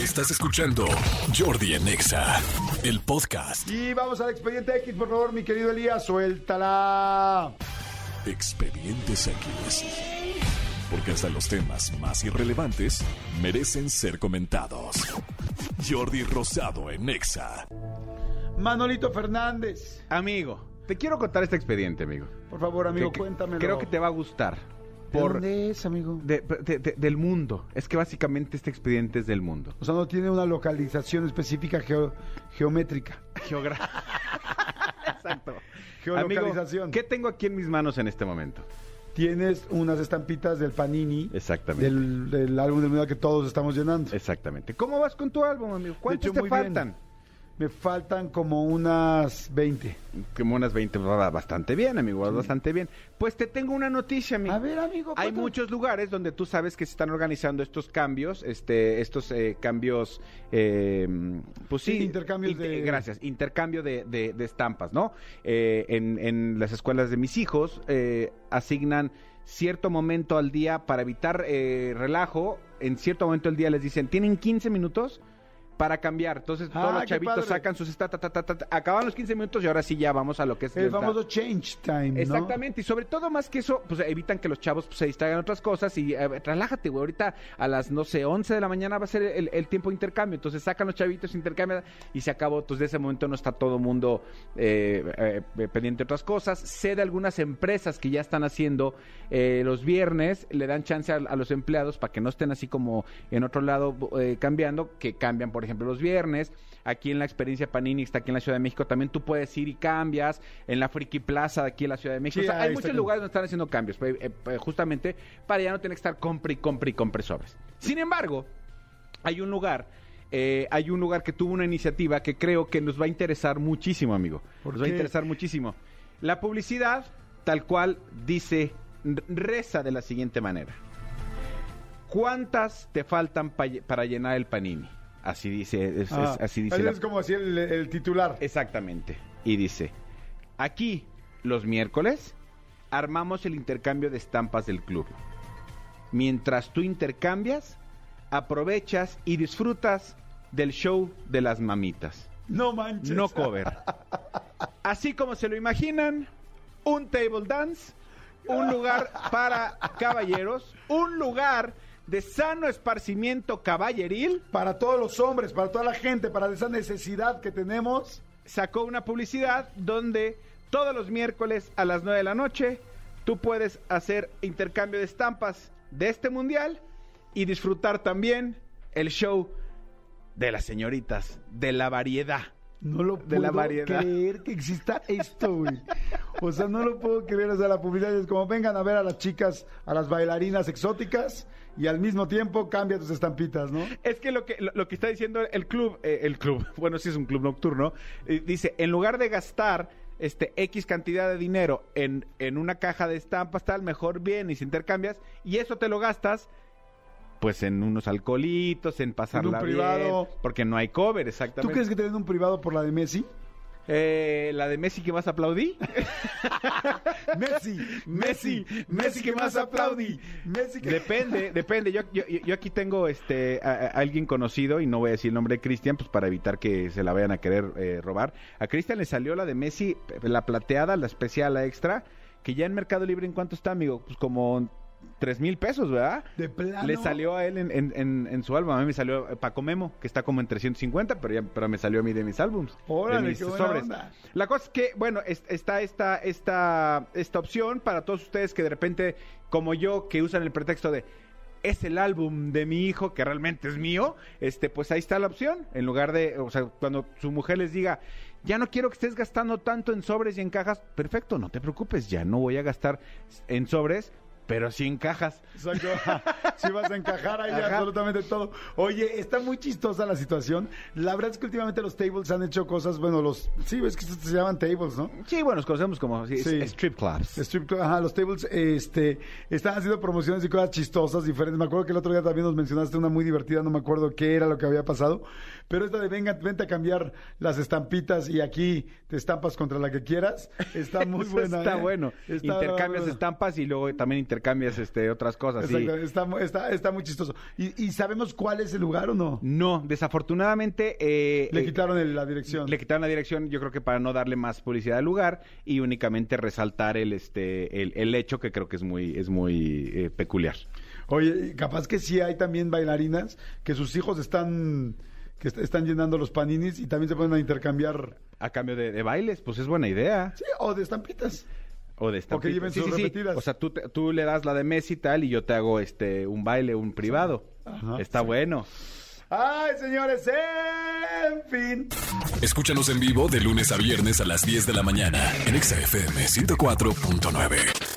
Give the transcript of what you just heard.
Estás escuchando Jordi en Exa, el podcast. Y vamos al expediente X, por favor, mi querido Elías, suéltala. Expedientes X. Porque hasta los temas más irrelevantes merecen ser comentados. Jordi Rosado en Exa. Manolito Fernández. Amigo, te quiero contar este expediente, amigo. Por favor, amigo, Que- que- cuéntamelo. Creo que te va a gustar. ¿De Por dónde es, amigo? de- de- de- del mundo. Es que básicamente este expediente es del mundo. O sea, no tiene una localización específica geo- geométrica. Geografía. Exacto. Geolocalización. Amigo, ¿qué tengo aquí en mis manos en este momento? Tienes unas estampitas del Panini. Exactamente. Del, del álbum de Mundial que todos estamos llenando. Exactamente. ¿Cómo vas con tu álbum, amigo? ¿Cuántos hecho, te bien. Me faltan como unas 20. Como unas 20. va Bastante bien, amigo. vas Bastante bien. Pues te tengo una noticia, amigo. A ver, amigo. Hay cuéntame. muchos lugares donde tú sabes que se están organizando estos cambios, este, estos eh, cambios, eh, pues sí, Sí, intercambios de- gracias, intercambio de, de- de estampas, ¿no? Eh, en, en las escuelas de mis hijos eh, asignan cierto momento al día para evitar eh, relajo. En cierto momento del día les dicen tienen 15 minutos para cambiar. Entonces Ah, todos los qué chavitos sacan sus ta, ta, ta, acaban los 15 minutos y ahora sí ya vamos a lo que es El famoso change time, ¿no? Exactamente, y sobre todo más que eso, pues evitan que los chavos pues, se distraigan otras cosas y eh, relájate, güey, ahorita a las, no sé, 11 de la mañana va a ser el, el tiempo de intercambio, entonces sacan los chavitos, intercambian y se acabó, entonces de ese momento no está todo el mundo eh, eh, pendiente de otras cosas. Sé de algunas empresas que ya están haciendo eh, los viernes, le dan chance a, a los empleados para que no estén así como en otro lado eh, cambiando, que cambian, por ejemplo, los viernes. Aquí en la experiencia Panini, está aquí en la Ciudad de México, también tú puedes ir y cambias. En la Friki Plaza de aquí en la Ciudad de México. Sí, O sea, ahí hay muchos lugares donde están haciendo cambios, eh, justamente para ya no tener que estar compre y compre y compre sobres. Sin embargo, hay un lugar, eh, hay un lugar que tuvo una iniciativa que creo que nos va a interesar muchísimo, amigo. ¿Por nos va a interesar muchísimo. La publicidad, tal cual dice, reza de la siguiente manera. ¿Cuántas te faltan pa- para llenar el panini? Así dice, es- es- Ah, así dice. la- es como así el, el titular. Exactamente. Y dice, aquí los miércoles armamos el intercambio de estampas del club. Mientras tú intercambias, aprovechas y disfrutas del show de las mamitas. No manches. No cover. Así como se lo imaginan, un table dance, un lugar para caballeros, un lugar de sano esparcimiento caballeril Para todos los hombres, para toda la gente, para esa necesidad que tenemos. sacó una publicidad donde todos los miércoles a las 9 de la noche tú puedes hacer intercambio de estampas de este mundial y disfrutar también el show de las señoritas, de la variedad. No lo De puedo la variedad. creer que exista esto, güey. O sea, no lo puedo creer. O sea, la publicidad es como vengan a ver a las chicas, a las bailarinas exóticas y al mismo tiempo cambia tus estampitas, ¿no? Es que lo que, lo, lo que está diciendo el club, eh, el club, bueno, sí es un club nocturno, eh, dice, en lugar de gastar este X cantidad de dinero en, en una caja de estampas, tal, mejor bien y se intercambias, y eso te lo gastas pues en unos alcoholitos, en pasarla privado. bien, porque no hay cover, ¿Tú exactamente. crees que te den un privado por la de Messi? Eh, la de Messi que más aplaudí. Messi, Messi, Messi que más aplaudí. Messi que... Depende, depende. Yo, yo, yo aquí tengo este a, a alguien conocido y no voy a decir el nombre de Cristian, pues para evitar que se la vayan a querer eh, robar. A Cristian le salió la de Messi, la plateada, la especial, la extra, que ya en Mercado Libre en cuánto está, amigo, pues como tres mil pesos, ¿verdad? De plano. Le salió a él en, en, en- en su álbum. A mí me salió eh, Paco Memo, que está como en 350, pero ya pero me salió a mí de mis álbums. Órale, de mis qué buena onda. La cosa es que, bueno, es- está esta, esta, esta opción para todos ustedes que de repente, como yo, que usan el pretexto de es el álbum de mi hijo que realmente es mío, este, pues ahí está la opción. En lugar de, o sea, cuando su mujer les diga, ya no quiero que estés gastando tanto en sobres y en cajas, perfecto, no te preocupes, ya no voy a gastar en sobres, pero sí en cajas. Exacto. Si vas a encajar ahí Ajá. absolutamente todo. Oye, está muy chistosa la situación. La verdad es que últimamente los tables han hecho cosas, bueno, los... Sí, ves que se llaman tables, ¿no? Sí, bueno, nos conocemos como sí, Sí. strip clubs. Strip ajá, los tables este, están haciendo promociones y cosas chistosas, diferentes. Me acuerdo que el otro día también nos mencionaste una muy divertida, no me acuerdo qué era lo que había pasado. Pero esta de venga, vente a cambiar las estampitas y aquí te estampas contra la que quieras, está muy buena. está ¿eh? bueno. Está Intercambias bueno. estampas y luego también intercambias intercambias este, otras cosas. Exacto, está, está, está muy chistoso. ¿Y, y sabemos cuál es el lugar o no? No, desafortunadamente... eh, Le eh, quitaron el- la dirección. Le quitaron la dirección, yo creo que para no darle más publicidad al lugar y únicamente resaltar el este el, el hecho que creo que es muy es muy eh, peculiar. Oye, capaz que sí hay también bailarinas que sus hijos están que est- están llenando los paninis y también se ponen a intercambiar A cambio de, de bailes, pues es buena idea. sí, o de estampitas. O de estampitas. lleven Sí, sus sí, sí. repetidas. O sea, tú, te- tú le das la de Messi y tal y yo te hago este un baile, un privado. Ajá, Está sí. bueno. Ay, señores, en fin. Escúchanos en vivo de lunes a viernes a las 10 de la mañana en Exa FM 104.9.